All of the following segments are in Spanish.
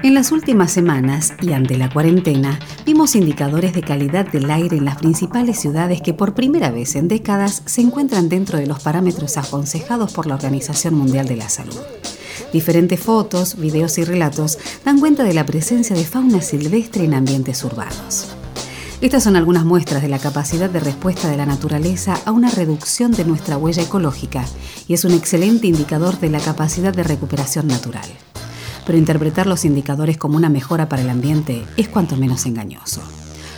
En las últimas semanas y ante la cuarentena, vimos indicadores de calidad del aire en las principales ciudades que por primera vez en décadas se encuentran dentro de los parámetros aconsejados por la Organización Mundial de la Salud. Diferentes fotos, videos y relatos dan cuenta de la presencia de fauna silvestre en ambientes urbanos. Estas son algunas muestras de la capacidad de respuesta de la naturaleza a una reducción de nuestra huella ecológica y es un excelente indicador de la capacidad de recuperación natural pero interpretar los indicadores como una mejora para el ambiente es cuanto menos engañoso.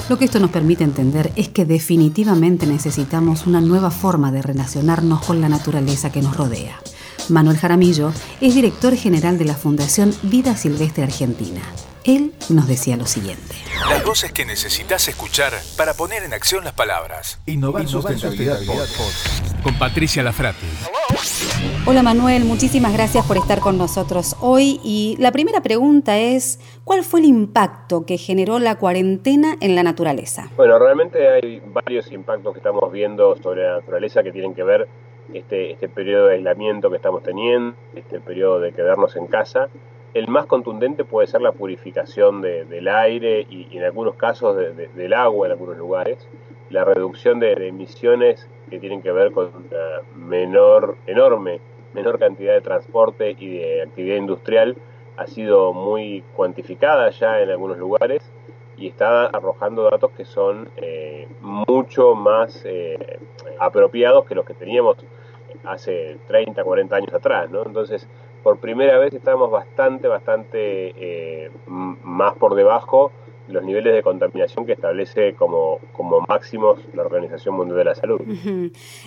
Lo que esto nos permite entender es que definitivamente necesitamos una nueva forma de relacionarnos con la naturaleza que nos rodea. Manuel Jaramillo es director general de la Fundación Vida Silvestre Argentina. Él nos decía lo siguiente. Las voces que necesitas escuchar para poner en acción las palabras. Innovar, Sustentabilidad Podcast. Con Patricia Lafrati. Hola Manuel, muchísimas gracias por estar con nosotros hoy y la primera pregunta es, ¿cuál fue el impacto que generó la cuarentena en la naturaleza? Bueno, realmente hay varios impactos que estamos viendo sobre la naturaleza que tienen que ver este, este periodo de aislamiento que estamos teniendo, este periodo de quedarnos en casa. El más contundente puede ser la purificación de- del aire y, en algunos casos de- de- del agua en algunos lugares, la reducción de emisiones que tienen que ver con una menor, enorme, menor cantidad de transporte y de actividad industrial ha sido muy cuantificada ya en algunos lugares y está arrojando datos que son eh, mucho más eh, apropiados que los que teníamos hace 30, 40 años atrás, ¿no? Entonces, por primera vez estamos bastante, bastante eh, más por debajo de los niveles de contaminación que establece como, como máximos la Organización Mundial de la Salud.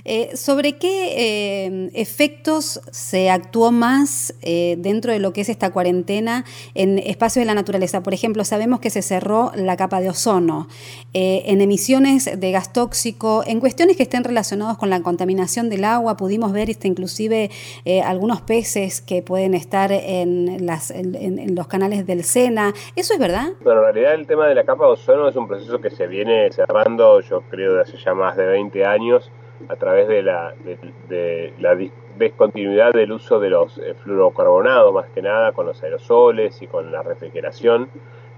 Eh, ¿Sobre qué eh, efectos se actuó más eh, dentro de lo que es esta cuarentena en espacios de la naturaleza? Por ejemplo, sabemos que se cerró la capa de ozono, en emisiones de gas tóxico, en cuestiones que estén relacionadas con la contaminación del agua, pudimos ver este, inclusive algunos peces que pueden estar en, las, en- en- en los canales del Sena. ¿Eso es verdad? Bueno, en realidad el tema de la capa de ozono es un proceso que se viene cerrando, yo creo, de hace ya más de 20 años, a través de la, de, de descontinuidad del uso de los eh, fluorocarbonados, más que nada, con los aerosoles y con la refrigeración.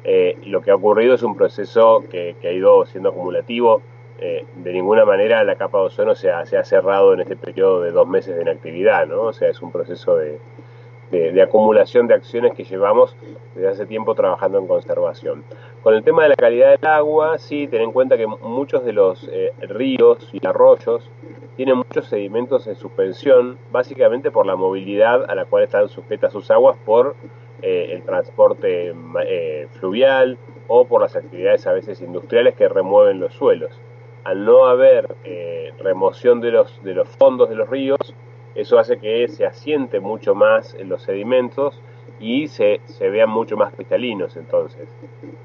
Eh, lo que ha ocurrido es un proceso que, que ha ido siendo acumulativo. Eh, de ninguna manera la capa de ozono se ha, se ha cerrado en este periodo de dos meses de inactividad, ¿no? O sea, es un proceso de, de, acumulación de acciones que llevamos desde hace tiempo trabajando en conservación. Con el tema de la calidad del agua, sí, ten en cuenta que muchos de los eh, ríos y arroyos tienen muchos sedimentos en suspensión, básicamente por la movilidad a la cual están sujetas sus aguas por eh, el transporte eh, fluvial o por las actividades a veces industriales que remueven los suelos. Al no haber remoción de los, de los fondos de los ríos, eso hace que se asiente mucho más en los sedimentos y se, vean mucho más cristalinos. Entonces,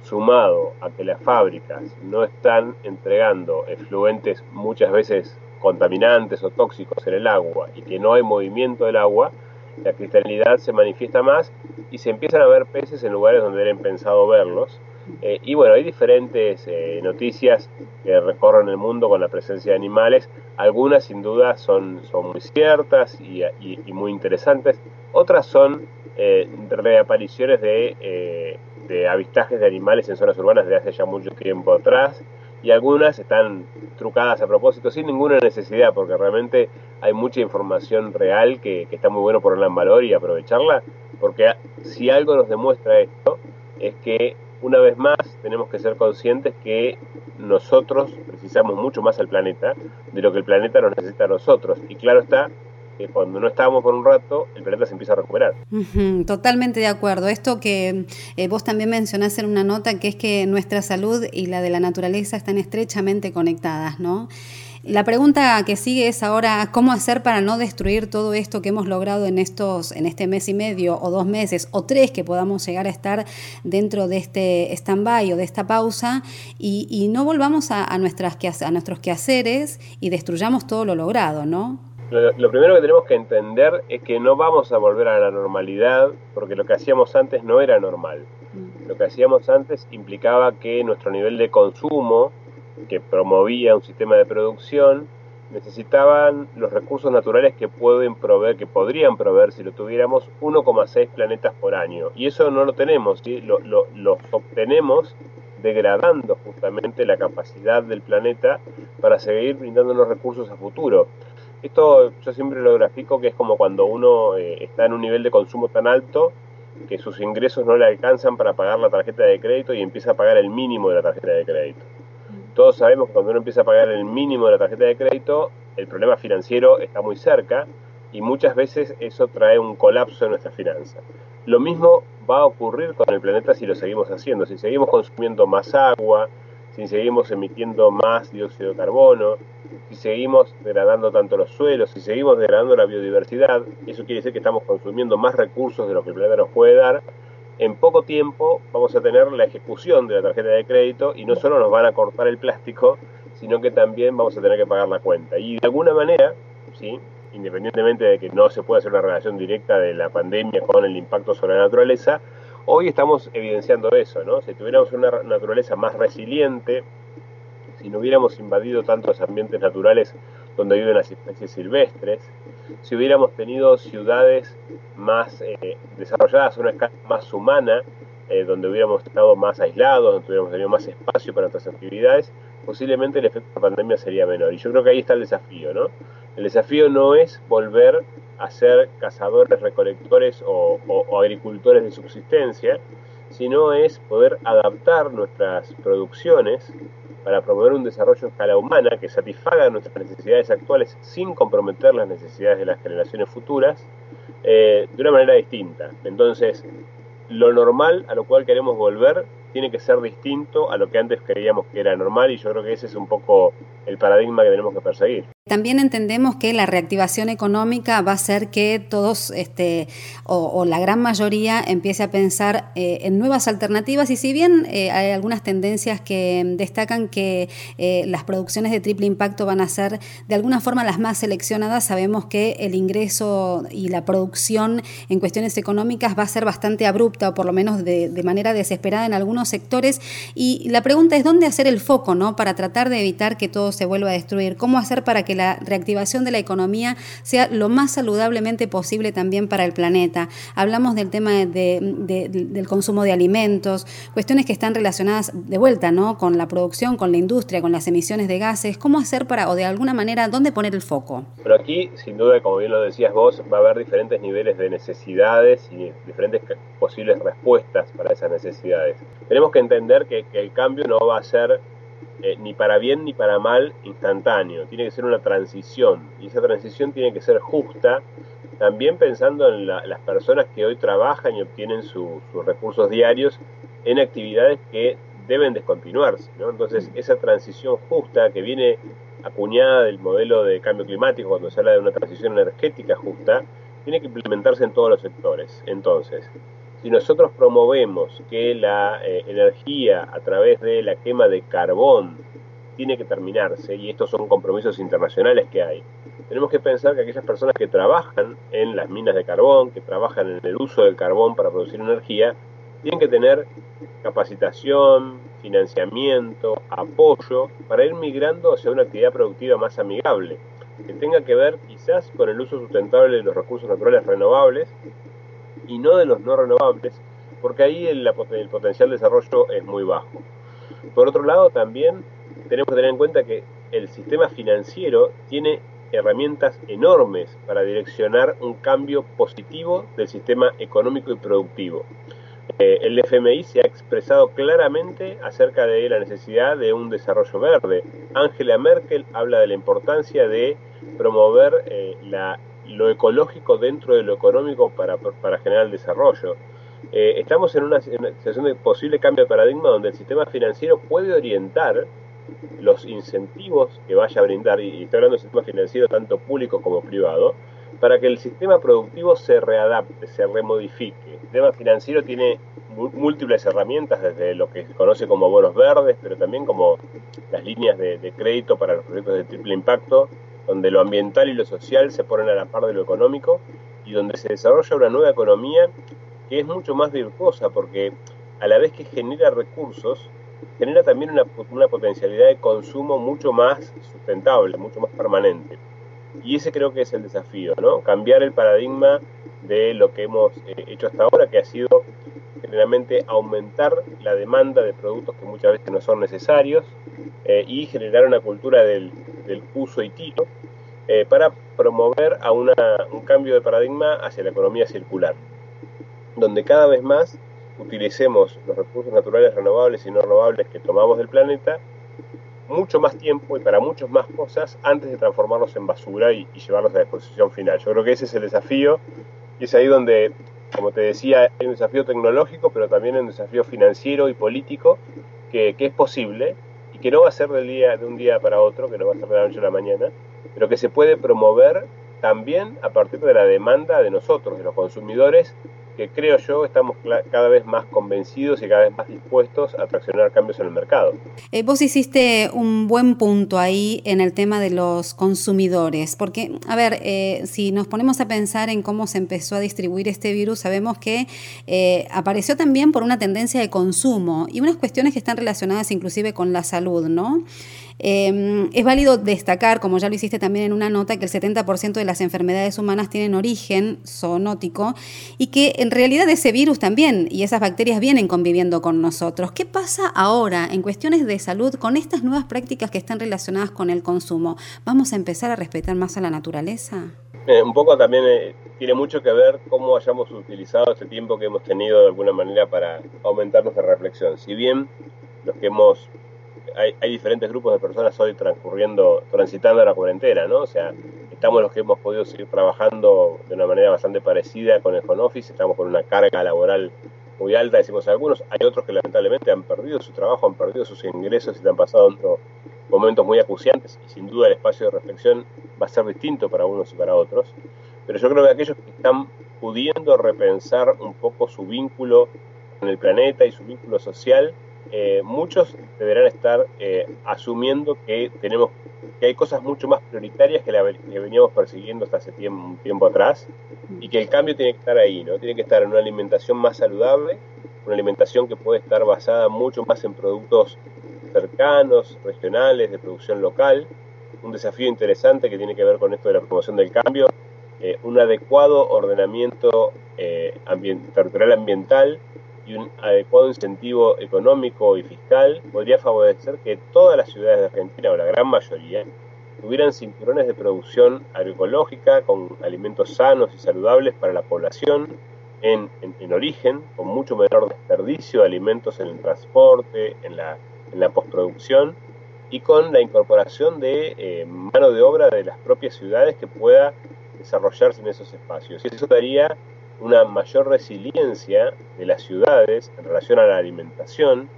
sumado a que las fábricas no están entregando efluentes muchas veces contaminantes o tóxicos en el agua y que no hay movimiento del agua, la cristalinidad se manifiesta más y se empiezan a ver peces en lugares donde era impensado verlos. Eh, y bueno, hay diferentes eh, noticias que recorren el mundo con la presencia de animales. Algunas sin duda son, son muy ciertas y, muy interesantes. Otras son eh, reapariciones de, de avistajes de animales en zonas urbanas de hace ya mucho tiempo atrás. Y algunas están trucadas a propósito sin ninguna necesidad, porque realmente hay mucha información real que, está muy bueno ponerla en valor y aprovecharla, porque si algo nos demuestra esto, es que una vez más tenemos que ser conscientes que nosotros precisamos mucho más al planeta de lo que el planeta nos necesita a nosotros. Y claro está que cuando no estábamos por un rato, el planeta se empieza a recuperar. Totalmente de acuerdo. Esto que eh, vos también mencionás en una nota, que es que nuestra salud y la de la naturaleza están estrechamente conectadas, ¿no? La pregunta que sigue es ahora cómo hacer para no destruir todo esto que hemos logrado en estos, en este mes y medio, o dos meses, o tres que podamos llegar a estar dentro de este stand-by o de esta pausa, y, y no volvamos a, a nuestras, a nuestros quehaceres y destruyamos todo lo logrado, ¿no? Lo, primero que tenemos que entender es que no vamos a volver a la normalidad porque lo que hacíamos antes no era normal. Mm. Lo que hacíamos antes implicaba que nuestro nivel de consumo, que promovía un sistema de producción, necesitaban los recursos naturales que pueden proveer, que podrían proveer si lo tuviéramos 1,6 planetas por año. Y eso no lo tenemos, ¿sí? lo, lo, obtenemos degradando justamente la capacidad del planeta para seguir brindando los recursos a futuro. Esto yo siempre lo grafico que es como cuando uno eh, está en un nivel de consumo tan alto que sus ingresos no le alcanzan para pagar la tarjeta de crédito y empieza a pagar el mínimo de la tarjeta de crédito. Todos sabemos que cuando uno empieza a pagar el mínimo de la tarjeta de crédito, el problema financiero está muy cerca y muchas veces eso trae un colapso en nuestra finanzas. Lo mismo va a ocurrir con el planeta si lo seguimos haciendo, si seguimos consumiendo más agua, si seguimos emitiendo más dióxido de carbono, si seguimos degradando tanto los suelos, si seguimos degradando la biodiversidad, eso quiere decir que estamos consumiendo más recursos de lo que el planeta nos puede dar, en poco tiempo vamos a tener la ejecución de la tarjeta de crédito y no solo nos van a cortar el plástico, sino que también vamos a tener que pagar la cuenta. Y de alguna manera, ¿sí? independientemente de que no se pueda hacer una relación directa de la pandemia con el impacto sobre la naturaleza, hoy estamos evidenciando eso, ¿no? Si tuviéramos una naturaleza más resiliente, si no hubiéramos invadido tantos ambientes naturales donde viven las especies silvestres, si hubiéramos tenido ciudades más eh, desarrolladas una escala más humana, eh, donde hubiéramos estado más aislados, donde hubiéramos tenido más espacio para nuestras actividades, posiblemente el efecto de la pandemia sería menor. Y yo creo que ahí está el desafío, ¿no? El desafío no es volver a ser cazadores, recolectores o, agricultores de subsistencia, sino es poder adaptar nuestras producciones para promover un desarrollo a escala humana que satisfaga nuestras necesidades actuales sin comprometer las necesidades de las generaciones futuras eh, de una manera distinta. Entonces, lo normal a lo cual queremos volver tiene que ser distinto a lo que antes creíamos que era normal y yo creo que ese es un poco el paradigma que tenemos que perseguir. También entendemos que la reactivación económica va a ser que todos, este, o, la gran mayoría, empiece a pensar eh, en nuevas alternativas. Y si bien eh, hay algunas tendencias que destacan que eh, las producciones de triple impacto van a ser de alguna forma las más seleccionadas, sabemos que el ingreso y la producción en cuestiones económicas va a ser bastante abrupta o por lo menos de, de manera desesperada en algunos sectores. Y la pregunta es dónde hacer el foco, ¿no? Para tratar de evitar que todo se vuelva a destruir, cómo hacer para que la reactivación de la economía sea lo más saludablemente posible también para el planeta. Hablamos del tema del consumo de alimentos, cuestiones que están relacionadas de vuelta, ¿no? Con la producción, con la industria, con las emisiones de gases, cómo hacer para, o de alguna manera, dónde poner el foco. Pero aquí, sin duda, como bien lo decías vos, va a haber diferentes niveles de necesidades y diferentes posibles respuestas para esas necesidades. Tenemos que entender que, que el cambio no va a ser eh, ni para bien ni para mal instantáneo, tiene que ser una transición y esa transición tiene que ser justa, también pensando en las personas que hoy trabajan y obtienen sus recursos diarios en actividades que deben descontinuarse. ¿no? Entonces esa transición justa que viene acuñada del modelo de cambio climático cuando se habla de una transición energética justa, tiene que implementarse en todos los sectores. Entonces, si nosotros promovemos que la eh, energía a través de la quema de carbón tiene que terminarse, y estos son compromisos internacionales que hay, tenemos que pensar que aquellas personas que trabajan en las minas de carbón, que trabajan en el uso del carbón para producir energía, tienen que tener capacitación, financiamiento, apoyo para ir migrando hacia una actividad productiva más amigable, que tenga que ver quizás con el uso sustentable de los recursos naturales renovables y no de los no renovables, porque ahí el, potencial de desarrollo es muy bajo. Por otro lado, también tenemos que tener en cuenta que el sistema financiero tiene herramientas enormes para direccionar un cambio positivo del sistema económico y productivo. Eh, el FMI se ha expresado claramente acerca de la necesidad de un desarrollo verde. Angela Merkel habla de la importancia de promover eh, la lo ecológico dentro de lo económico para, para generar el desarrollo. Eh, estamos en una, situación de posible cambio de paradigma donde el sistema financiero puede orientar los incentivos que vaya a brindar, y estoy hablando del sistema financiero tanto público como privado, para que el sistema productivo se readapte, se remodifique. El sistema financiero tiene múltiples herramientas, desde lo que se conoce como bonos verdes, pero también como las líneas de, de crédito para los proyectos de triple impacto, donde lo ambiental y lo social se ponen a la par de lo económico y donde se desarrolla una nueva economía que es mucho más virtuosa porque a la vez que genera recursos, genera también una, una potencialidad de consumo mucho más sustentable, mucho más permanente. Y ese creo que es el desafío, ¿no? Cambiar el paradigma de lo que hemos eh, hecho hasta ahora, que ha sido generalmente aumentar la demanda de productos que muchas veces no son necesarios eh, y generar una cultura del, uso y tiro eh, para promover a un cambio de paradigma hacia la economía circular, donde cada vez más utilicemos los recursos naturales renovables y no renovables que tomamos del planeta mucho más tiempo y para muchas más cosas antes de transformarlos en basura y, llevarlos a disposición final. Yo creo que ese es el desafío y es ahí donde, como te decía, hay un desafío tecnológico, pero también un desafío financiero y político que, es posible y que no va a ser del día, de un día para otro, que no va a ser de la noche a la mañana, pero que se puede promover también a partir de la demanda de nosotros, de los consumidores, que creo yo estamos cada vez más convencidos y cada vez más dispuestos a traccionar cambios en el mercado. Eh, vos hiciste un buen punto ahí en el tema de los consumidores, porque, a ver, eh, si nos ponemos a pensar en cómo se empezó a distribuir este virus, sabemos que eh, apareció también por una tendencia de consumo y unas cuestiones que están relacionadas inclusive con la salud, ¿no? Em, es válido destacar, como ya lo hiciste también en una nota, que el 70% de las enfermedades humanas tienen origen zoonótico y que en realidad ese virus también y esas bacterias vienen conviviendo con nosotros. ¿Qué pasa ahora en cuestiones de salud con estas nuevas prácticas que están relacionadas con el consumo? ¿Vamos a empezar a respetar más a la naturaleza? Eh, un poco también eh, tiene mucho que ver cómo hayamos utilizado este tiempo que hemos tenido de alguna manera para aumentar nuestra reflexión. Si bien los que hemos hay, diferentes grupos de personas hoy transcurriendo, transitando la cuarentena, ¿no? O sea, estamos los que hemos podido seguir trabajando de una manera bastante parecida con el home office, estamos con una carga laboral muy alta, decimos algunos, hay otros que lamentablemente han perdido su trabajo, han perdido sus ingresos y han pasado otros momentos muy acuciantes y sin duda el espacio de reflexión va a ser distinto para unos y para otros, pero yo creo que aquellos que están pudiendo repensar un poco su vínculo con el planeta y su vínculo social, eh, muchos deberán estar eh, asumiendo que tenemos que hay cosas mucho más prioritarias que, la, que veníamos persiguiendo hasta hace tiempo, atrás y que el cambio tiene que estar ahí, ¿no? Tiene que estar en una alimentación más saludable, una alimentación que puede estar basada mucho más en productos cercanos, regionales, de producción local. Un desafío interesante que tiene que ver con esto de la promoción del cambio, eh, un adecuado ordenamiento territorial ambiental y un adecuado incentivo económico y fiscal podría favorecer que todas las ciudades de Argentina, o la gran mayoría, tuvieran cinturones de producción agroecológica con alimentos sanos y saludables para la población en, origen, con mucho menor desperdicio de alimentos en el transporte, en la, en la postproducción y con la incorporación de eh, mano de obra de las propias ciudades que pueda desarrollarse en esos espacios. Y eso daría una mayor resiliencia de las ciudades en relación a la alimentación,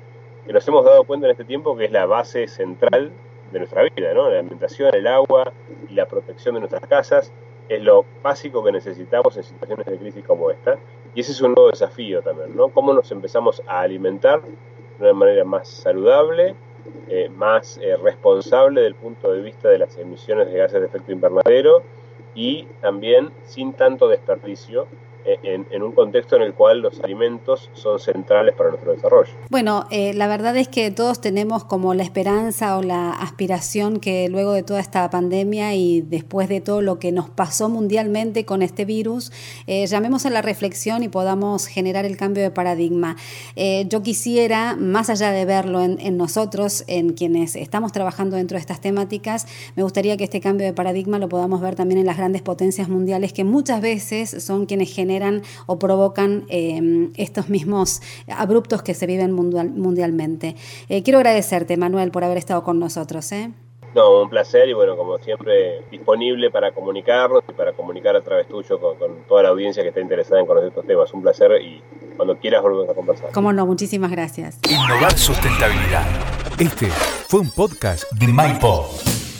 que nos hemos dado cuenta en este tiempo que es la base central de nuestra vida, ¿no? La alimentación, el agua y la protección de nuestras casas es lo básico que necesitamos en situaciones de crisis como esta. Y ese es un nuevo desafío también, ¿no? Cómo nos empezamos a alimentar de una manera más saludable, eh, más eh, responsable del punto de vista de las emisiones de gases de efecto invernadero y también sin tanto desperdicio en, un contexto en el cual los alimentos son centrales para nuestro desarrollo. Bueno, eh, la verdad es que todos tenemos como la esperanza o la aspiración que luego de toda esta pandemia y después de todo lo que nos pasó mundialmente con este virus, eh, llamemos a la reflexión y podamos generar el cambio de paradigma. Eh, yo quisiera, más allá de verlo en nosotros, en quienes estamos trabajando dentro de estas temáticas, me gustaría que este cambio de paradigma lo podamos ver también en las grandes potencias mundiales que muchas veces son quienes generan o provocan em, estos mismos abruptos que se viven mundialmente. Eh, quiero agradecerte, Manuel, por haber estado con nosotros. ¿eh? No, un placer y bueno, como siempre, disponible para comunicarnos y para comunicar a través tuyo con, toda la audiencia que esté interesada en conocer estos temas. Un placer y cuando quieras volvemos a conversar. Cómo no, muchísimas gracias. Innovar sustentabilidad. Este fue un podcast de MyPod.